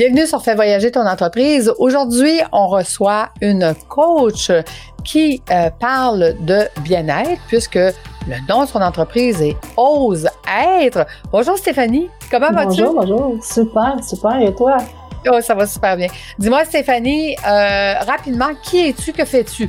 Bienvenue sur Fais voyager ton entreprise. Aujourd'hui, on reçoit une coach qui euh, parle de bien-être puisque le nom de son entreprise est Ose être. Bonjour Stéphanie, comment vas-tu? Bonjour, bonjour. Super, super. Et toi? Oh, ça va super bien. Dis-moi Stéphanie, euh, rapidement, qui es-tu, que fais-tu?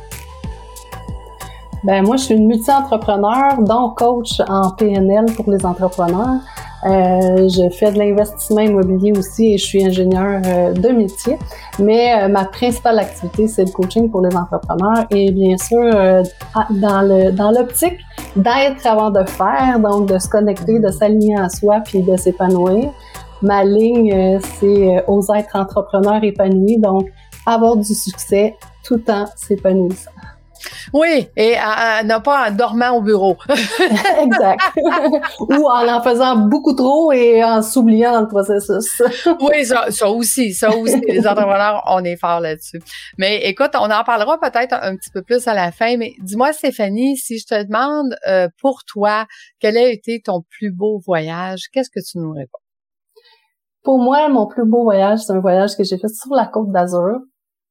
Ben moi, je suis une multi-entrepreneur, donc coach en PNL pour les entrepreneurs. Euh, je fais de l'investissement immobilier aussi et je suis ingénieur euh, de métier. Mais euh, ma principale activité, c'est le coaching pour les entrepreneurs et bien sûr dans le dans l'optique d'être avant de faire, donc de se connecter, de s'aligner à soi puis de s'épanouir. Ma ligne, c'est aux être entrepreneur épanoui, donc avoir du succès tout en s'épanouissant. Oui, et non pas en dormant au bureau. exact. Ou en en faisant beaucoup trop et en s'oubliant dans le processus. oui, ça, ça, aussi, ça aussi. Les entrepreneurs, on est fort là-dessus. Mais écoute, on en parlera peut-être un petit peu plus à la fin. Mais dis-moi, Stéphanie, si je te demande euh, pour toi, quel a été ton plus beau voyage, qu'est-ce que tu nous réponds? Pour moi, mon plus beau voyage, c'est un voyage que j'ai fait sur la côte d'Azur.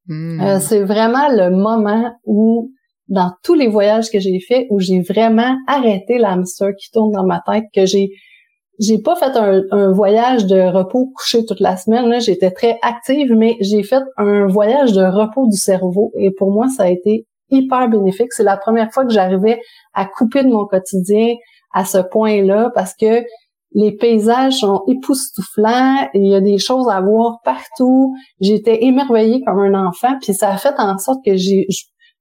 Hmm. Euh, c'est vraiment le moment où dans tous les voyages que j'ai faits où j'ai vraiment arrêté l'hamster qui tourne dans ma tête, que j'ai j'ai pas fait un, voyage de repos couché toute la semaine. Là, j'étais très active, mais j'ai fait un voyage de repos du cerveau. Et pour moi, ça a été hyper bénéfique. C'est la première fois que j'arrivais à couper de mon quotidien à ce point-là parce que les paysages sont époustouflants, il y a des choses à voir partout. J'étais émerveillée comme un enfant, puis ça a fait en sorte que j'ai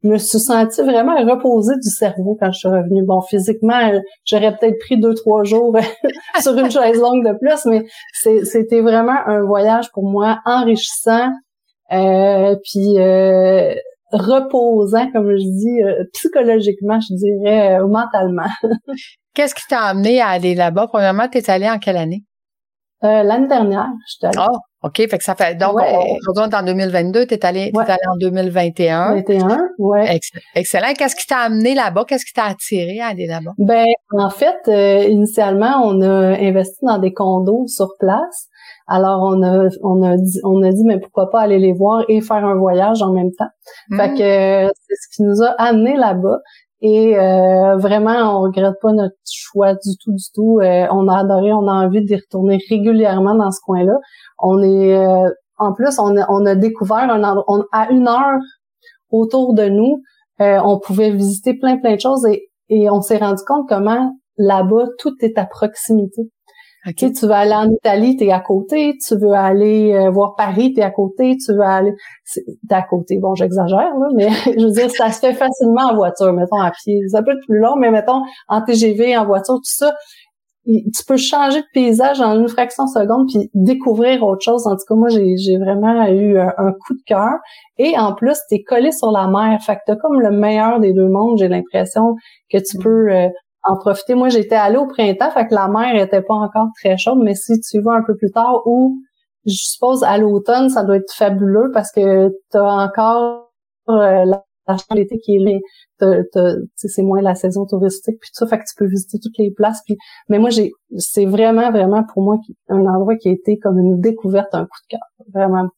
me suis sentie vraiment reposée du cerveau quand je suis revenue. Bon, physiquement, j'aurais peut-être pris deux, trois jours sur une chaise longue de plus, mais c'était vraiment un voyage pour moi enrichissant, euh, puis euh, reposant, comme je dis, euh, psychologiquement, je dirais, mentalement. Qu'est-ce qui t'a amené à aller là-bas? Premièrement, tu es allée en quelle année? L'année dernière, je suis allée. Oh, OK, fait que ça fait donc aujourd'hui on est en 2022, tu es allé allé en 2021. 21, ouais. excellent. Qu'est-ce qui t'a amené là-bas? Qu'est-ce qui t'a attiré à aller là-bas? Ben en fait, euh, initialement, on a investi dans des condos sur place. Alors on a on a dit on a dit mais pourquoi pas aller les voir et faire un voyage en même temps. Fait mmh. que c'est ce qui nous a amené là-bas. Et euh, vraiment, on regrette pas notre choix du tout, du tout. Euh, on a adoré, on a envie d'y retourner régulièrement dans ce coin-là. On est, euh, en plus, on a, on a découvert un endroit, à une heure autour de nous, on pouvait visiter plein, plein de choses et, et on s'est rendu compte comment là-bas, tout est à proximité. Okay. Tu veux aller en Italie, t'es à côté. Tu veux aller euh, voir Paris, t'es à côté. Tu veux aller, t'es à côté. Bon, j'exagère là, mais je veux dire, ça se fait facilement en voiture, mettons à pied. Ça peut être plus long, mais mettons en TGV, en voiture, tout ça. Tu peux changer de paysage en une fraction de seconde puis découvrir autre chose. En tout cas, moi, j'ai vraiment eu un, coup de cœur. Et en plus, t'es collé sur la mer. Fait que t'as comme le meilleur des deux mondes. J'ai l'impression que tu mm. peux euh, en profiter. Moi, j'étais allée au printemps, fait que la mer était pas encore très chaude, mais si tu vas un peu plus tard ou je suppose à l'automne, ça doit être fabuleux parce que tu as encore euh, la, l'été qui est c'est moins la saison touristique puis tout ça, fait que tu peux visiter toutes les places. Mais moi, j'ai, c'est vraiment, vraiment pour moi un endroit qui a été comme une découverte, un coup de cœur, vraiment.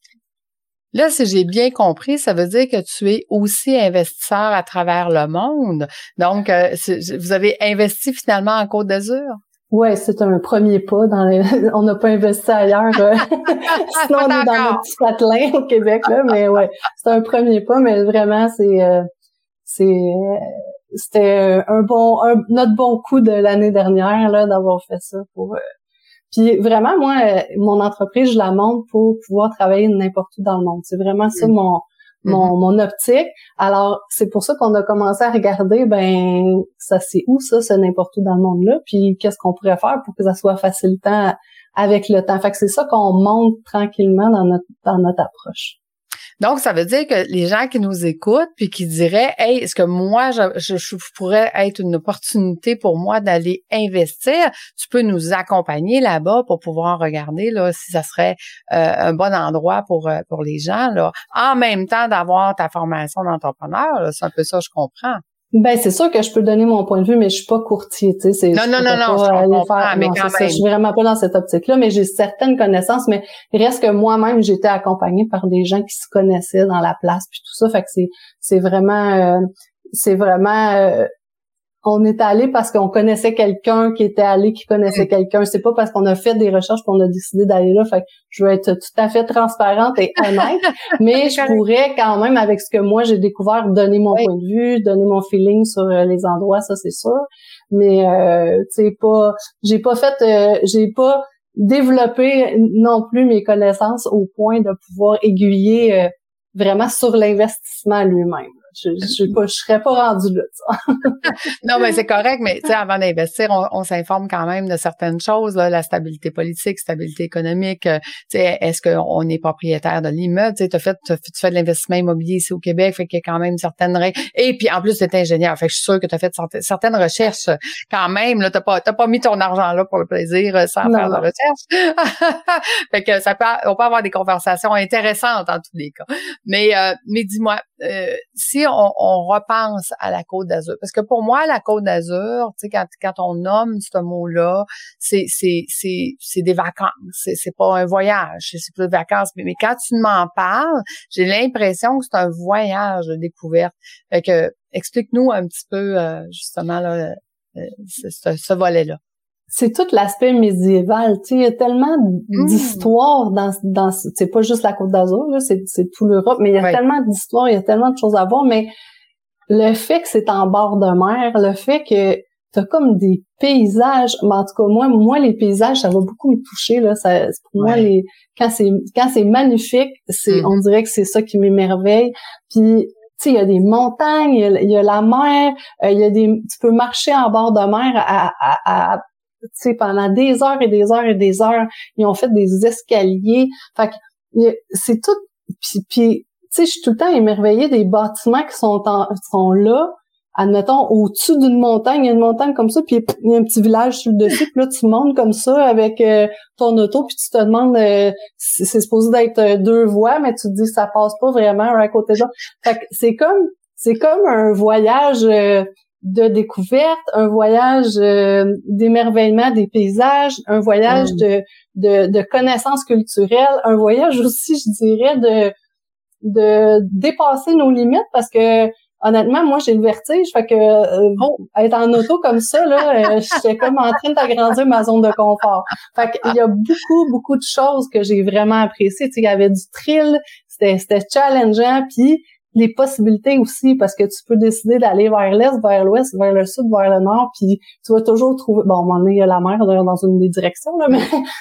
Là, si j'ai bien compris, ça veut dire que tu es aussi investisseur à travers le monde. Donc, euh, vous avez investi finalement en Côte d'Azur? Ouais, c'est un premier pas. Dans les... on n'a pas investi ailleurs. Euh, sinon, on est dans notre petit patelin au Québec, là. Mais ouais, c'est un premier pas. Mais vraiment, c'est euh, c'est c'était un bon notre bon coup de l'année dernière là d'avoir fait ça pour puis vraiment, moi, euh, mon entreprise, je la monte pour pouvoir travailler n'importe où dans le monde. C'est vraiment ça mm. mon, mon, mm-hmm. mon optique. Alors, c'est pour ça qu'on a commencé à regarder, ben, ça c'est où ça, ce n'importe où dans le monde-là, puis qu'est-ce qu'on pourrait faire pour que ça soit facilitant avec le temps? Fait que c'est ça qu'on monte tranquillement dans notre, dans notre approche. Donc, ça veut dire que les gens qui nous écoutent puis qui diraient, hey, est-ce que moi, je, je, pourrais être une opportunité pour moi d'aller investir? Tu peux nous accompagner là-bas pour pouvoir regarder là si ça serait euh, un bon endroit pour euh, pour les gens là. En même temps d'avoir ta formation d'entrepreneur, c'est un peu ça, je comprends. Ben c'est sûr que je peux donner mon point de vue, mais je suis pas courtier, tu sais. Non, non, non, non, je faire, mais quand même. je suis vraiment pas dans cette optique-là, mais j'ai certaines connaissances, mais il reste que moi-même, j'étais accompagnée par des gens qui se connaissaient dans la place, puis tout ça, fait que c'est c'est vraiment euh, c'est vraiment euh, on est allé parce qu'on connaissait quelqu'un qui était allé, qui connaissait quelqu'un. C'est pas parce qu'on a fait des recherches qu'on a décidé d'aller là. Fait que je veux être tout à fait transparente et honnête, mais je pourrais quand même, avec ce que moi j'ai découvert, donner mon point de vue, donner mon feeling sur euh, les endroits, ça c'est sûr. Mais euh, tu sais pas, j'ai pas fait, euh, j'ai pas développé non plus mes connaissances au point de pouvoir aiguiller vraiment sur l'investissement lui-même. Je, je, je, serais pas rendu là. non, mais c'est correct, mais tu sais, avant d'investir, on, s'informe quand même de certaines choses, là, la stabilité politique, stabilité économique. Euh, tu sais, est-ce qu'on est propriétaire de l'immeuble? Tu fait, tu fais de l'investissement immobilier ici au Québec, fait qu'il y a quand même certaines règles. Et puis en plus, tu es ingénieur, fait que je suis sûre que tu as fait certaines recherches quand même. Là, t'as pas, t'as pas mis ton argent là pour le plaisir euh, sans faire de recherche. fait que ça peut, on peut avoir des conversations intéressantes en tous les cas. Mais, euh, mais dis-moi, si on, repense à la Côte d'Azur, parce que pour moi, la Côte d'Azur, tu sais, quand, quand on nomme ce mot-là, c'est c'est c'est c'est des vacances, c'est c'est pas un voyage, c'est plus des vacances. Mais, mais quand tu m'en parles, j'ai l'impression que c'est un voyage de découverte. Fait que explique-nous un petit peu euh, justement là, euh, ce, ce volet-là c'est tout l'aspect médiéval. Tu sais, il y a tellement mmh. d'histoires dans, dans c'est pas juste la Côte d'Azur, c'est, c'est tout l'Europe, mais il y a tellement d'histoires, il y a tellement de choses à voir. Mais le fait que c'est en bord de mer, le fait que t'as comme des paysages, mais en tout cas moi, moi les paysages, ça va beaucoup me toucher là. Ça, pour moi, les quand c'est quand c'est magnifique, c'est, mmh. on dirait que c'est ça qui m'émerveille. Puis tu sais, il y a des montagnes, il y a, la mer, euh, il y a des, tu peux marcher en bord de mer à, à, à sais, pendant des heures et des heures et des heures, ils ont fait des escaliers. Fait que c'est tout. Puis, tu sais, je suis tout le temps émerveillée des bâtiments qui sont sont là. Admettons, au-dessus d'une montagne, il y a une montagne comme ça, puis il y a un petit village sur le dessus, puis là, tu montes comme ça avec euh, ton auto, puis tu te demandes, euh, c'est supposé d'être euh, deux voies, mais tu te dis, ça passe pas vraiment à côté de l'autre. Fait que c'est comme, c'est comme un voyage de découverte, un voyage euh, d'émerveillement des paysages, un voyage mm. de, de, de connaissances culturelles, un voyage aussi, je dirais, de, de dépasser nos limites parce que honnêtement, moi j'ai le vertige, fait que euh, bon, être en auto comme ça, là, euh, j'étais comme en train d'agrandir ma zone de confort. Fait qu'il y a beaucoup, beaucoup de choses que j'ai vraiment appréciées. Tu sais, il y avait du thrill, c'était, c'était challengeant, puis les possibilités aussi parce que tu peux décider d'aller vers l'est, vers l'ouest, vers le sud, vers le nord, puis tu vas toujours trouver bon, à il y a la mer dans une des directions là, mais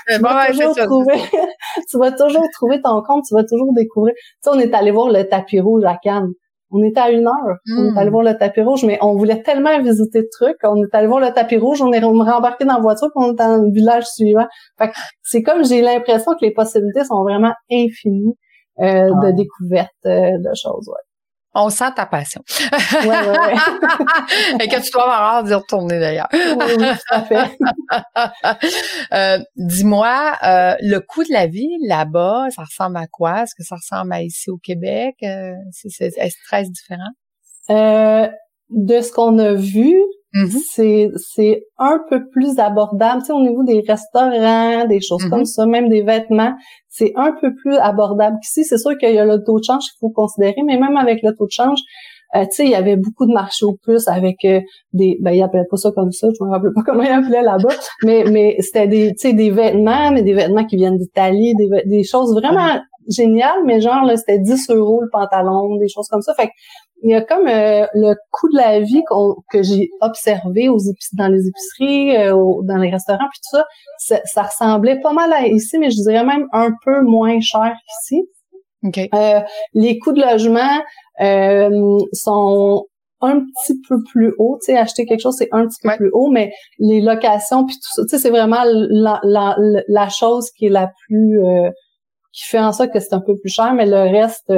tu vas toujours trouver tu vas toujours trouver ton compte, tu vas toujours découvrir. Tu sais, on est allé voir le tapis rouge à Cannes. On était à une heure. On est allé hmm. voir le tapis rouge, mais on voulait tellement visiter de trucs. On est allé voir le tapis rouge, on est rembarqué dans la voiture, puis on est dans le village suivant. Fait c'est comme j'ai l'impression que les possibilités sont vraiment infinies euh, de découverte euh, de choses. Ouais. On sent ta passion. Ouais, ouais, ouais. Et que tu dois avoir d'y retourner d'ailleurs. Oui, oui, tout à fait. euh, Dis-moi, euh, le coût de la vie là-bas, ça ressemble à quoi? Est-ce que ça ressemble à ici au Québec? Euh, c'est, est-ce très différent? Euh, de ce qu'on a vu, Mm-hmm. C'est c'est un peu plus abordable, tu sais, au niveau des restaurants, des choses comme mm-hmm. ça, même des vêtements, c'est un peu plus abordable qu'ici. C'est sûr qu'il y a le taux de change qu'il faut considérer, mais même avec le taux de change, euh, tu sais, il y avait beaucoup de marchés aux puces avec euh, des, ben ils appelaient pas ça comme ça, je me rappelle pas comment ils appelaient là-bas, mais mais c'était des, tu sais, des vêtements, mais des vêtements qui viennent d'Italie, des, des choses vraiment géniales, mais genre là, c'était 10 euros le pantalon, des choses comme ça. Fait il y a comme euh, le coût de la vie que j'ai observé aux dans les épiceries, euh, dans les restaurants, puis tout ça, ça, ressemblait pas mal à ici, mais je dirais même un peu moins cher qu'ici. Euh, les coûts de logement sont un petit peu plus hauts. Tu sais, acheter quelque chose, c'est un petit peu plus haut, mais les locations, puis tout ça, tu sais, c'est vraiment la, la, la, chose qui est la plus qui fait en sorte que c'est un peu plus cher, mais le reste,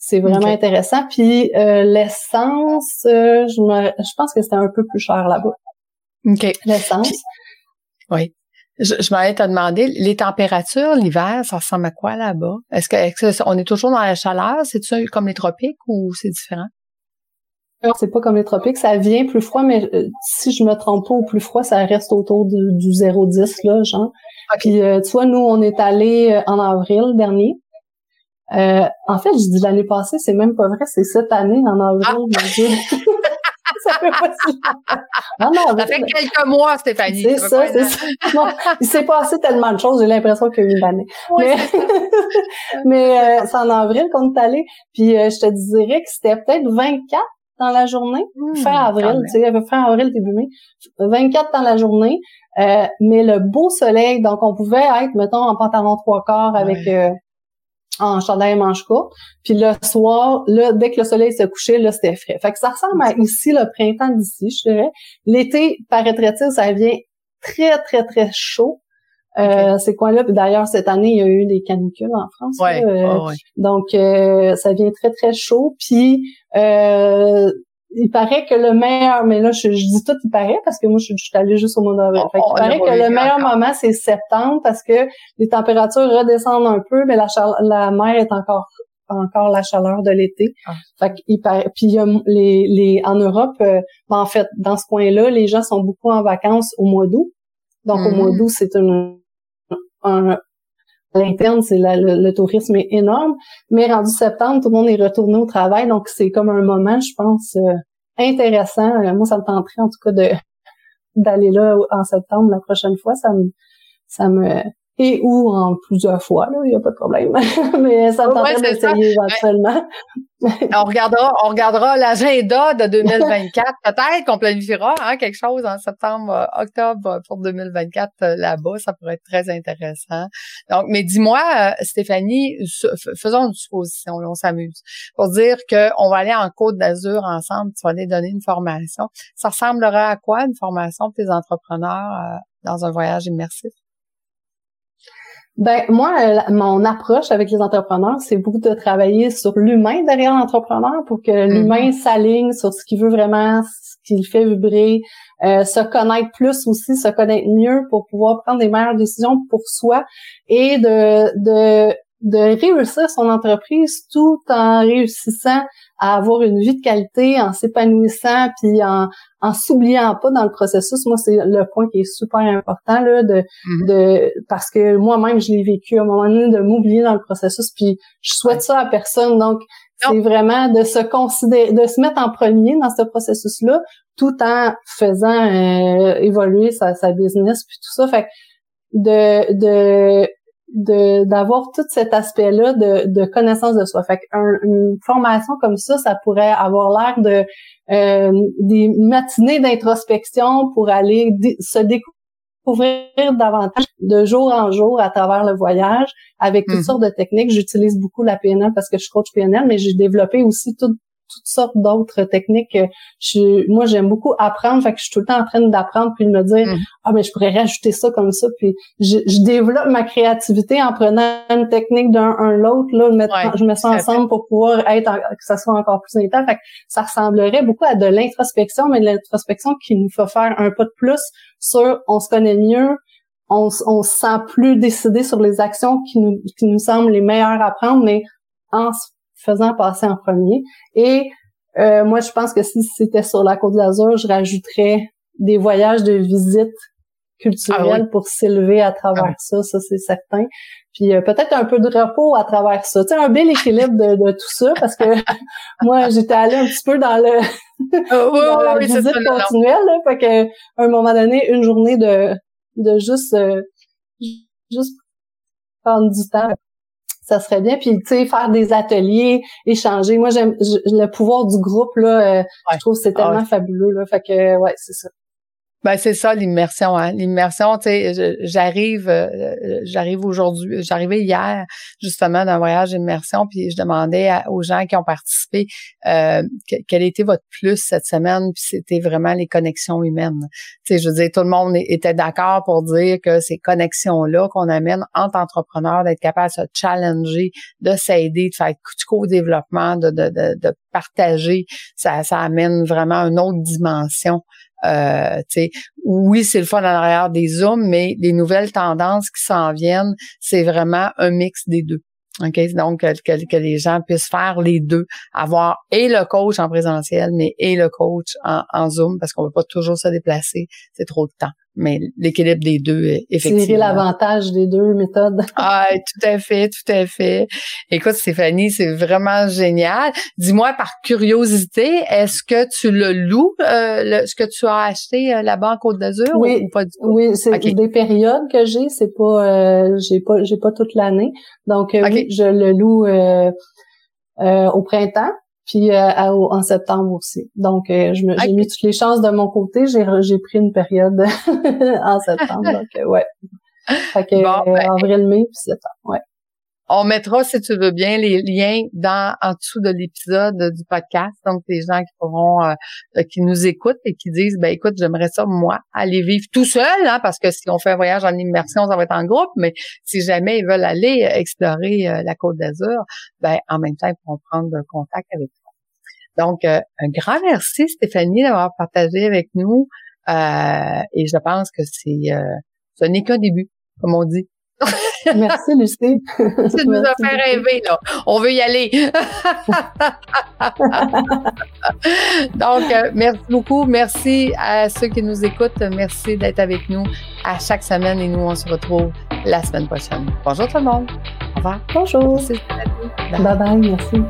c'est vraiment intéressant. Puis l'essence, je, me, je pense que c'était un peu plus cher là-bas. OK. L'essence. Oui. Je, je m'allais te demander, les températures, l'hiver, ça ressemble à quoi là-bas? Est-ce que, est on est toujours dans la chaleur? C'est-tu comme les tropiques ou c'est différent? C'est pas comme les tropiques, ça vient plus froid, mais euh, si je me trompe pas, au plus froid, ça reste autour du, du 0,10, là, genre. Puis, euh, tu vois, nous, on est allé euh, en avril dernier. En fait, je dis l'année passée, c'est même pas vrai, c'est cette année, en avril, ah. ça fait pas si non, non, ça fait quelques mois, Stéphanie. C'est ça, c'est ça. il s'est passé tellement de choses, j'ai l'impression qu'il y a eu une année. mais mais c'est en avril qu'on est allé. Puis je te dirais que c'était peut-être 24 dans la journée, mmh, fin avril, tu sais, fin avril, début mai, 24 dans la journée, euh, mais le beau soleil, donc on pouvait être, mettons, en pantalon trois quarts avec euh, en chandail et manche courte, puis le soir, là, dès que le soleil se couchait, là, c'était frais. Fait que ça ressemble à ici, le printemps d'ici, je dirais. L'été, paraîtrait-il, ça vient très, très, très chaud. Euh, Ces coins-là, puis d'ailleurs cette année il y a eu des canicules en France. Euh, donc euh, ça vient très très chaud. Puis euh, il paraît que le meilleur, mais là je, dis tout il paraît parce que moi je, suis allée juste au mois d'avril. il paraît que le meilleur moment c'est septembre parce que les températures redescendent un peu, mais la, la mer est encore encore la chaleur de l'été. Ah. Fait qu'il paraît, puis il y a les, les en Europe, ben, en fait dans ce coin-là, les gens sont beaucoup en vacances au mois d'août. Donc au mois mm. d'août c'est une un, à l'interne, c'est le, tourisme est énorme. Mais rendu septembre, tout le monde est retourné au travail, donc c'est comme un moment, je pense, euh, intéressant. Euh, moi, ça me tenterait en tout cas de d'aller là en septembre la prochaine fois. Ça me ça me et ou en plusieurs fois, là, il n'y a pas de problème. Mais ça me tenterait d'essayer éventuellement. on regardera, on regardera l'agenda de 2024. Peut-être qu'on planifiera hein, quelque chose en septembre, euh, octobre pour 2024 euh, là-bas. Ça pourrait être très intéressant. Donc, mais dis-moi, euh, Stéphanie, faisons une supposition, on s'amuse, pour dire qu'on va aller en Côte d'Azur ensemble. Tu vas aller donner une formation. Ça ressemblerait à quoi une formation pour tes entrepreneurs dans un voyage immersif? Ben moi, euh, mon approche avec les entrepreneurs, c'est beaucoup de travailler sur l'humain derrière l'entrepreneur pour que mm-hmm. l'humain s'aligne sur ce qu'il veut vraiment, ce qu'il fait vibrer, euh, se connaître plus aussi, se connaître mieux pour pouvoir prendre des meilleures décisions pour soi et de de de réussir son entreprise tout en réussissant à avoir une vie de qualité, en s'épanouissant, puis en, en s'oubliant pas dans le processus. Moi, c'est le point qui est super important là, de, mm-hmm. de parce que moi-même je l'ai vécu à un moment donné de m'oublier dans le processus. Puis je souhaite ça à personne. Donc c'est vraiment de se considérer, de se mettre en premier dans ce processus-là, tout en faisant euh, évoluer sa, sa business puis tout ça. Fait de de de d'avoir tout cet aspect-là de, de connaissance de soi. Fait qu'une formation comme ça, ça pourrait avoir l'air de euh, des matinées d'introspection pour aller se découvrir davantage de jour en jour à travers le voyage avec toutes mmh. sortes de techniques. J'utilise beaucoup la PNL parce que je suis coach PNL, mais j'ai développé aussi tout, toutes sortes d'autres techniques. Je, moi, j'aime beaucoup apprendre, fait que je suis tout le temps en train d'apprendre puis de me dire mm. ah mais je pourrais rajouter ça comme ça. Puis je, développe ma créativité en prenant une technique d'un un l'autre là, je mets ça ensemble pour pouvoir être que ça soit encore plus intense. Fait que ça ressemblerait beaucoup à de l'introspection, mais de l'introspection qui nous fait faire un pas de plus sur on se connaît mieux, on, on se sent plus décidé sur les actions qui nous, qui nous semblent les meilleures à prendre, mais en faisant passer en premier. Et euh, moi, je pense que si c'était sur la Côte d'Azur, je rajouterais des voyages de visite culturelle ah pour s'élever à travers ah ça, ça c'est certain. Puis euh, peut-être un peu de repos à travers ça. Tu sais, un bel équilibre de, tout ça, parce que moi, j'étais allée un petit peu dans le oh, la visite continuelle, là, fait que à un moment donné, une journée de de juste euh, juste prendre du temps ça serait bien. Puis, tu sais, faire des ateliers, échanger. Moi, j'aime le pouvoir du groupe, là, euh, je trouve que c'est ah tellement fabuleux, là. Fait que, ouais, c'est ça. Ben c'est ça l'immersion. Hein. L'immersion, tu sais, j'arrive, euh, j'arrive aujourd'hui, j'arrivais hier justement d'un voyage d'immersion, puis je demandais aux gens qui ont participé euh, quel était votre plus cette semaine, puis c'était vraiment les connexions humaines. Tu sais, je veux dire, tout le monde était d'accord pour dire que ces connexions là qu'on amène entre entrepreneurs, d'être capable de se challenger, de s'aider, de faire du co-développement, de, de, de, de partager, ça, ça amène vraiment une autre dimension euh, oui, c'est le fun en arrière des Zooms, mais les nouvelles tendances qui s'en viennent, c'est vraiment un mix des deux. Okay? Donc, que, les gens puissent faire les deux, avoir et le coach en présentiel, mais et le coach en, en Zoom, parce qu'on ne veut pas toujours se déplacer, c'est trop de temps mais l'équilibre des deux, effectivement. Tirer l'avantage des deux méthodes. ah, tout à fait, tout à fait. Écoute, Stéphanie, c'est vraiment génial. Dis-moi, par curiosité, est-ce que tu le loues, euh, ce que tu as acheté euh, là-bas en Côte d'Azur oui, ou pas du tout? Oui, c'est des périodes que j'ai, c'est pas, euh, j'ai pas, j'ai pas toute l'année. Donc, euh, oui, je le loue au printemps puis euh, en septembre aussi. Donc, euh, je j'ai mis toutes les chances de mon côté. J'ai, j'ai pris une période en septembre. donc, euh, ouais. Fait que, ben, avril, mai, puis septembre, ouais. On mettra, si tu veux bien, les liens dans en dessous de l'épisode du podcast. Donc, les gens qui pourront, qui nous écoutent et qui disent, ben écoute, j'aimerais ça moi aller vivre tout seul, hein, parce que si on fait un voyage en immersion, ça va être en groupe. Mais si jamais ils veulent aller explorer la Côte d'Azur, ben en même temps, ils pourront prendre contact avec donc, euh, un grand merci, Stéphanie, d'avoir partagé avec nous. Euh, et je pense que c'est euh, ce n'est qu'un début, comme on dit. Merci, Lucie. Ça nous a fait rêver, là. On veut y aller. Donc, merci beaucoup. Merci à ceux qui nous écoutent. Merci d'être avec nous à chaque semaine et nous, on se retrouve la semaine prochaine. Bonjour tout le monde. Au revoir. Bonjour. Bye bye. Merci.